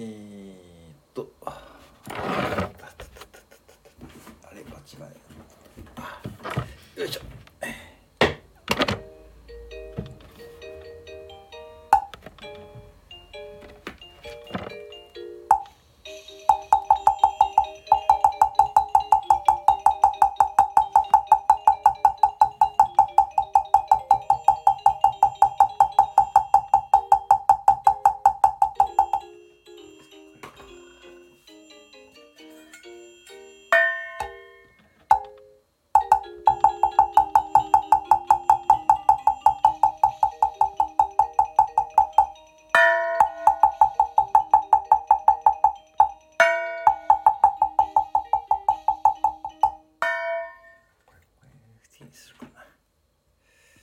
えー、っとあれ間違えよいしょ。Nice.